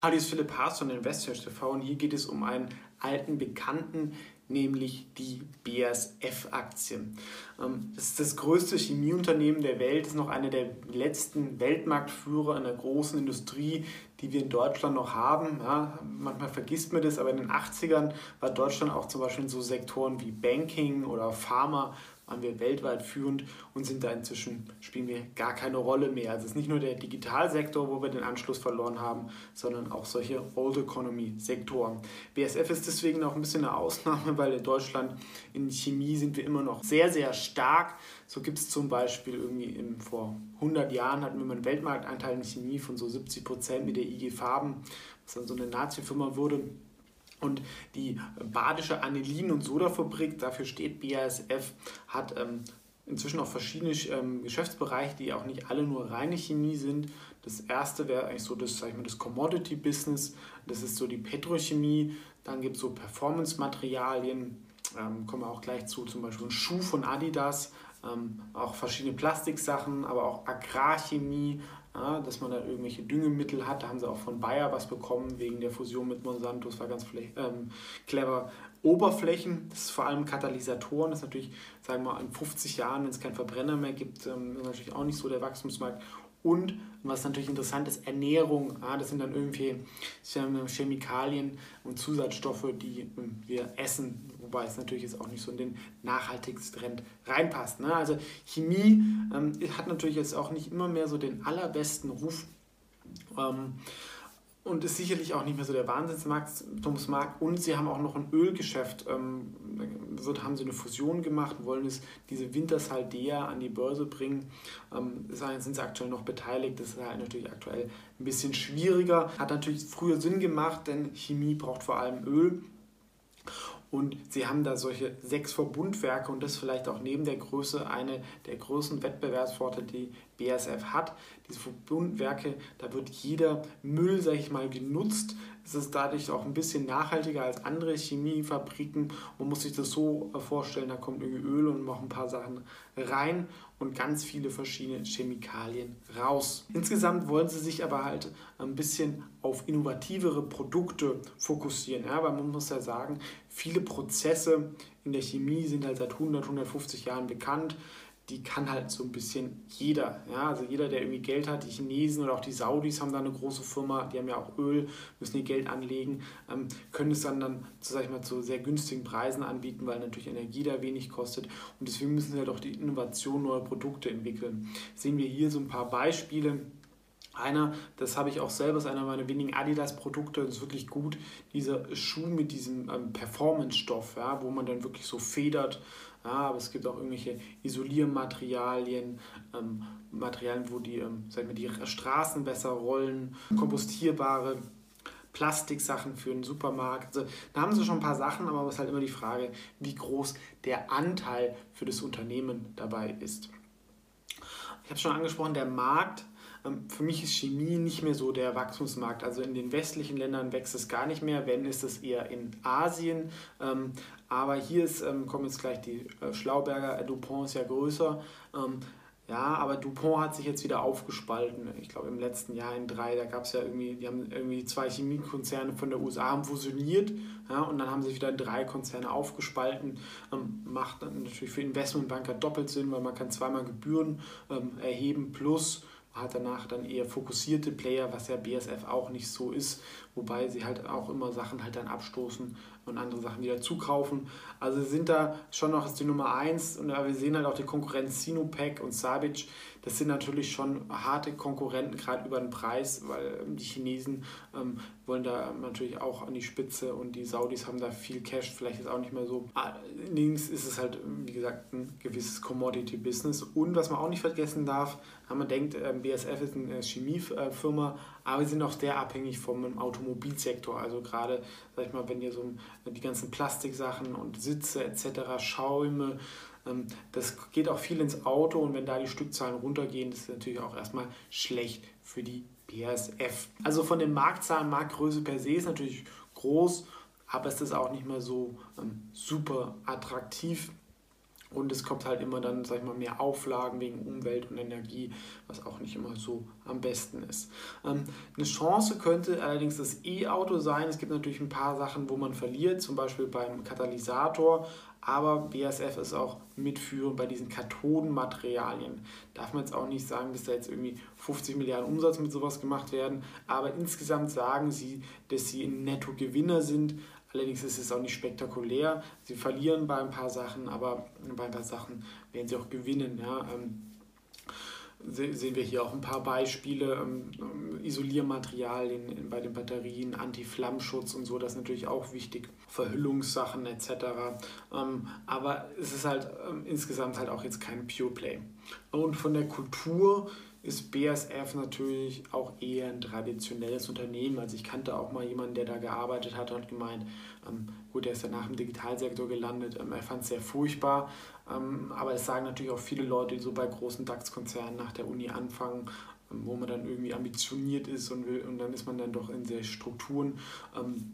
Hallo, hier ist Philipp Haas von Investors TV und hier geht es um einen alten Bekannten, nämlich die BASF-Aktie. Ähm, das ist das größte Chemieunternehmen der Welt, ist noch einer der letzten Weltmarktführer in der großen Industrie, die wir in Deutschland noch haben. Ja, manchmal vergisst man das, aber in den 80ern war Deutschland auch zum Beispiel in so Sektoren wie Banking oder Pharma waren wir weltweit führend und sind da inzwischen, spielen wir gar keine Rolle mehr. Also es ist nicht nur der Digitalsektor, wo wir den Anschluss verloren haben, sondern auch solche Old Economy Sektoren. BSF ist deswegen auch ein bisschen eine Ausnahme, weil in Deutschland in Chemie sind wir immer noch sehr, sehr stark. So gibt es zum Beispiel irgendwie im, vor 100 Jahren hatten wir mal einen Weltmarkteinteil in Chemie von so 70 Prozent mit der IG Farben, was dann so eine Nazi-Firma wurde. Und die Badische Anilin- und Sodafabrik, dafür steht BASF, hat ähm, inzwischen auch verschiedene ähm, Geschäftsbereiche, die auch nicht alle nur reine Chemie sind. Das erste wäre eigentlich so das, sag ich mal, das Commodity-Business, das ist so die Petrochemie. Dann gibt es so Performance-Materialien, ähm, kommen wir auch gleich zu, zum Beispiel ein Schuh von Adidas, ähm, auch verschiedene Plastiksachen, aber auch Agrarchemie, ja, dass man da irgendwelche Düngemittel hat. Da haben sie auch von Bayer was bekommen wegen der Fusion mit Monsanto. Das war ganz ähm, clever. Oberflächen, das ist vor allem Katalysatoren, das ist natürlich, sagen wir mal, in 50 Jahren, wenn es keinen Verbrenner mehr gibt, ähm, ist natürlich auch nicht so der Wachstumsmarkt. Und was natürlich interessant ist, Ernährung. Ja, das sind dann irgendwie Chemikalien und Zusatzstoffe, die ähm, wir essen, wobei es natürlich jetzt auch nicht so in den Nachhaltigstrend reinpasst. Ne? Also Chemie ähm, hat natürlich jetzt auch nicht immer mehr so den allerbesten Ruf. Ähm, und ist sicherlich auch nicht mehr so der Wahnsinnsmarkt. Und sie haben auch noch ein Ölgeschäft. Ähm, wird, haben sie eine Fusion gemacht, wollen es diese Wintershaldea an die Börse bringen. Ähm, sind sie aktuell noch beteiligt. Das ist halt natürlich aktuell ein bisschen schwieriger. Hat natürlich früher Sinn gemacht, denn Chemie braucht vor allem Öl. Und sie haben da solche sechs Verbundwerke und das vielleicht auch neben der Größe eine der größten Wettbewerbsvorteile, die BASF hat. Diese Verbundwerke, da wird jeder Müll, sage ich mal, genutzt. Es ist dadurch auch ein bisschen nachhaltiger als andere Chemiefabriken. Man muss sich das so vorstellen, da kommt irgendwie Öl und noch ein paar Sachen rein und ganz viele verschiedene Chemikalien raus. Insgesamt wollen sie sich aber halt ein bisschen auf innovativere Produkte fokussieren. Ja, weil man muss ja sagen, viele Prozesse in der Chemie sind halt seit 100, 150 Jahren bekannt die kann halt so ein bisschen jeder. Ja? Also jeder, der irgendwie Geld hat, die Chinesen oder auch die Saudis haben da eine große Firma, die haben ja auch Öl, müssen ihr Geld anlegen, ähm, können es dann, dann sag ich mal, zu sehr günstigen Preisen anbieten, weil natürlich Energie da wenig kostet. Und deswegen müssen sie halt auch die Innovation neuer Produkte entwickeln. Sehen wir hier so ein paar Beispiele. Einer, das habe ich auch selber, ist einer meiner wenigen Adidas-Produkte, das ist wirklich gut, dieser Schuh mit diesem ähm, Performance-Stoff, ja, wo man dann wirklich so federt. Ja, aber es gibt auch irgendwelche Isoliermaterialien, ähm, Materialien, wo die, ähm, sagen wir, die Straßen besser rollen, kompostierbare Plastiksachen für den Supermarkt. Also, da haben sie schon ein paar Sachen, aber es ist halt immer die Frage, wie groß der Anteil für das Unternehmen dabei ist. Ich habe schon angesprochen, der Markt für mich ist Chemie nicht mehr so der Wachstumsmarkt. Also in den westlichen Ländern wächst es gar nicht mehr, wenn ist es eher in Asien. Ähm, aber hier ist, ähm, kommen jetzt gleich die äh, Schlauberger, Dupont ist ja größer. Ja, aber Dupont hat sich jetzt wieder aufgespalten. Ich glaube im letzten Jahr in drei, da gab es ja irgendwie, die haben irgendwie zwei Chemiekonzerne von der USA haben fusioniert, ja, und dann haben sich wieder drei Konzerne aufgespalten. Ähm, macht natürlich für Investmentbanker doppelt Sinn, weil man kann zweimal Gebühren ähm, erheben plus hat danach dann eher fokussierte Player, was ja BSF auch nicht so ist, wobei sie halt auch immer Sachen halt dann abstoßen und andere Sachen wieder zukaufen. Also sind da schon noch die Nummer 1 und wir sehen halt auch die Konkurrenz Sinopec und Sabic. Das sind natürlich schon harte Konkurrenten, gerade über den Preis, weil ähm, die Chinesen ähm, wollen da natürlich auch an die Spitze und die Saudis haben da viel Cash, vielleicht ist auch nicht mehr so. Allerdings ist es halt, wie gesagt, ein gewisses Commodity-Business. Und was man auch nicht vergessen darf, wenn man denkt, ähm, BSF ist eine Chemiefirma, aber wir sind auch sehr abhängig vom Automobilsektor. Also gerade, sag ich mal, wenn ihr so die ganzen Plastiksachen und Sitze etc., Schäume, ähm, das geht auch viel ins Auto und wenn da die Stückzahlen runtergehen, das ist natürlich auch erstmal schlecht für die BASF. Also von den Marktzahlen, Marktgröße per se ist natürlich groß, aber es ist auch nicht mehr so ähm, super attraktiv. Und es kommt halt immer dann, sag ich mal, mehr Auflagen wegen Umwelt und Energie, was auch nicht immer so am besten ist. Ähm, eine Chance könnte allerdings das E-Auto sein. Es gibt natürlich ein paar Sachen, wo man verliert, zum Beispiel beim Katalysator. Aber BASF ist auch mitführend bei diesen Kathodenmaterialien. Darf man jetzt auch nicht sagen, dass da jetzt irgendwie 50 Milliarden Umsatz mit sowas gemacht werden. Aber insgesamt sagen sie, dass sie ein Nettogewinner sind. Allerdings ist es auch nicht spektakulär. Sie verlieren bei ein paar Sachen, aber bei ein paar Sachen werden sie auch gewinnen. Ja. Ähm, sehen wir hier auch ein paar Beispiele. Ähm, ähm, Isoliermaterialien bei den Batterien, Anti-Flammschutz und so, das ist natürlich auch wichtig. Verhüllungssachen etc. aber es ist halt insgesamt halt auch jetzt kein Pure Play. Und von der Kultur ist BASF natürlich auch eher ein traditionelles Unternehmen. Also ich kannte auch mal jemanden, der da gearbeitet hat und gemeint, ähm, gut, der ist danach im Digitalsektor gelandet, ähm, er fand es sehr furchtbar. Ähm, aber es sagen natürlich auch viele Leute, die so bei großen DAX-Konzernen nach der Uni anfangen, ähm, wo man dann irgendwie ambitioniert ist und, will, und dann ist man dann doch in sehr Strukturen. Ähm,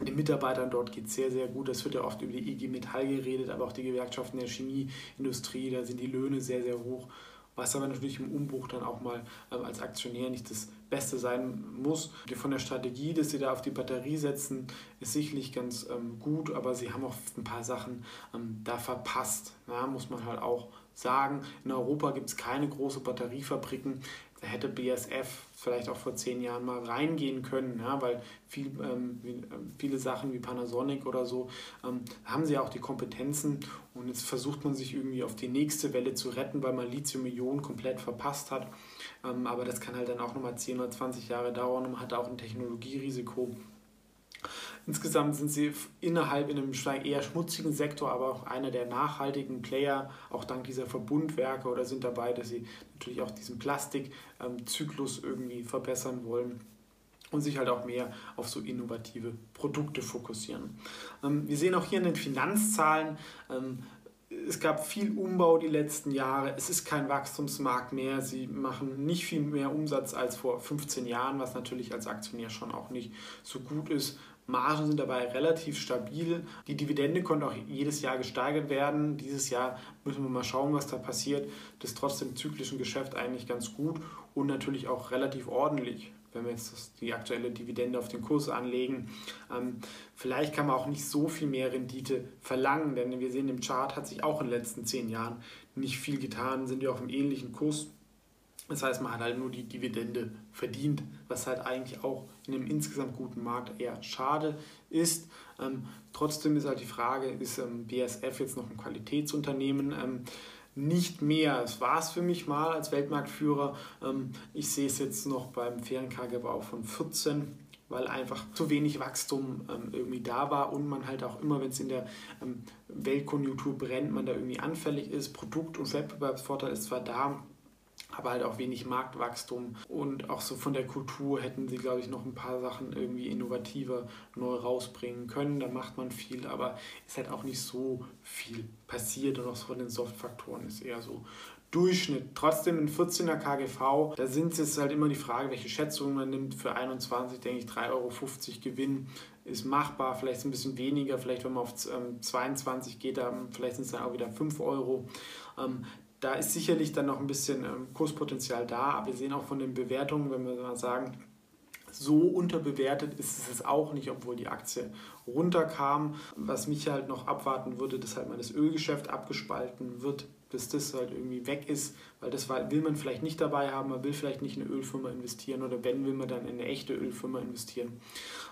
den Mitarbeitern dort geht es sehr, sehr gut. Es wird ja oft über die IG Metall geredet, aber auch die Gewerkschaften der Chemieindustrie, da sind die Löhne sehr, sehr hoch was aber natürlich im Umbruch dann auch mal ähm, als Aktionär nicht das Beste sein muss. Von der Strategie, dass sie da auf die Batterie setzen, ist sicherlich ganz ähm, gut, aber sie haben auch ein paar Sachen ähm, da verpasst, ja, muss man halt auch sagen. In Europa gibt es keine großen Batteriefabriken. Hätte BSF vielleicht auch vor zehn Jahren mal reingehen können, ja, weil viel, ähm, ähm, viele Sachen wie Panasonic oder so ähm, haben sie auch die Kompetenzen und jetzt versucht man sich irgendwie auf die nächste Welle zu retten, weil man Lithium-Ionen komplett verpasst hat. Ähm, aber das kann halt dann auch nochmal 10 oder 20 Jahre dauern und man hat auch ein Technologierisiko. Insgesamt sind sie innerhalb in einem eher schmutzigen Sektor, aber auch einer der nachhaltigen Player, auch dank dieser Verbundwerke oder sind dabei, dass sie natürlich auch diesen Plastikzyklus irgendwie verbessern wollen und sich halt auch mehr auf so innovative Produkte fokussieren. Ähm, wir sehen auch hier in den Finanzzahlen, ähm, es gab viel Umbau die letzten Jahre. Es ist kein Wachstumsmarkt mehr. Sie machen nicht viel mehr Umsatz als vor 15 Jahren, was natürlich als Aktionär schon auch nicht so gut ist. Margen sind dabei relativ stabil. Die Dividende konnte auch jedes Jahr gesteigert werden. Dieses Jahr müssen wir mal schauen, was da passiert. Das ist trotzdem zyklischen Geschäft eigentlich ganz gut und natürlich auch relativ ordentlich wenn wir jetzt die aktuelle Dividende auf den Kurs anlegen. Ähm, vielleicht kann man auch nicht so viel mehr Rendite verlangen, denn wir sehen im Chart hat sich auch in den letzten zehn Jahren nicht viel getan, sind wir auf einem ähnlichen Kurs. Das heißt, man hat halt nur die Dividende verdient, was halt eigentlich auch in einem insgesamt guten Markt eher schade ist. Ähm, trotzdem ist halt die Frage, ist ähm, BSF jetzt noch ein Qualitätsunternehmen? Ähm, nicht mehr. Es war es für mich mal als Weltmarktführer. Ähm, ich sehe es jetzt noch beim fairen KGV von 14 weil einfach zu wenig Wachstum ähm, irgendwie da war und man halt auch immer, wenn es in der ähm, Weltkonjunktur brennt, man da irgendwie anfällig ist. Produkt- und Wettbewerbsvorteil ist zwar da, aber halt auch wenig Marktwachstum. Und auch so von der Kultur hätten sie, glaube ich, noch ein paar Sachen irgendwie innovativer neu rausbringen können. Da macht man viel, aber ist halt auch nicht so viel passiert. Und auch so von den Soft-Faktoren ist eher so Durchschnitt. Trotzdem ein 14er KGV, da sind es halt immer die Frage, welche Schätzungen man nimmt. Für 21 denke ich 3,50 Euro Gewinn ist machbar, vielleicht ein bisschen weniger, vielleicht wenn man auf 22 ähm, geht, dann vielleicht sind es dann auch wieder 5 Euro. Da ist sicherlich dann noch ein bisschen ähm, Kurspotenzial da, aber wir sehen auch von den Bewertungen, wenn wir mal sagen, so unterbewertet ist es auch nicht, obwohl die Aktie runterkam. Was mich halt noch abwarten würde, dass halt mal das Ölgeschäft abgespalten wird, bis das halt irgendwie weg ist, weil das will man vielleicht nicht dabei haben, man will vielleicht nicht in eine Ölfirma investieren oder wenn, will man dann in eine echte Ölfirma investieren.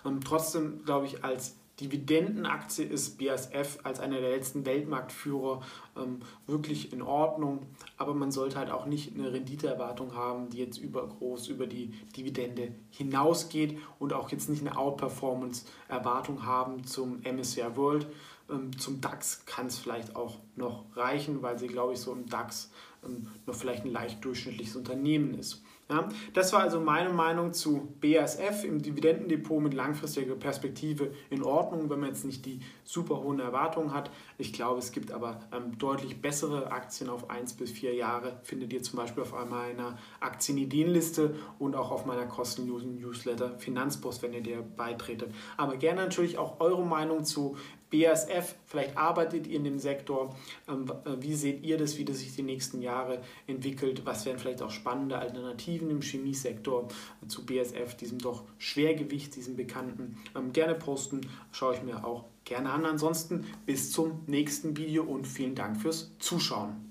Ähm, trotzdem glaube ich, als Dividendenaktie ist BASF als einer der letzten Weltmarktführer ähm, wirklich in Ordnung, aber man sollte halt auch nicht eine Renditeerwartung haben, die jetzt übergroß über die Dividende hinausgeht und auch jetzt nicht eine Outperformance-Erwartung haben zum MSCI World. Ähm, zum DAX kann es vielleicht auch noch reichen, weil sie, glaube ich, so im DAX ähm, noch vielleicht ein leicht durchschnittliches Unternehmen ist. Ja, das war also meine Meinung zu BASF im Dividendendepot mit langfristiger Perspektive in Ordnung, wenn man jetzt nicht die super hohen Erwartungen hat. Ich glaube, es gibt aber ähm, deutlich bessere Aktien auf 1 bis 4 Jahre. Findet ihr zum Beispiel auf meiner Aktienideenliste und auch auf meiner kostenlosen Newsletter Finanzpost, wenn ihr dir beitretet. Aber gerne natürlich auch eure Meinung zu BASF, vielleicht arbeitet ihr in dem Sektor. Ähm, äh, wie seht ihr das, wie das sich die nächsten Jahre entwickelt? Was wären vielleicht auch spannende Alternativen im Chemiesektor zu BASF, diesem doch Schwergewicht, diesem bekannten? Ähm, gerne posten, schaue ich mir auch gerne an. Ansonsten bis zum nächsten Video und vielen Dank fürs Zuschauen.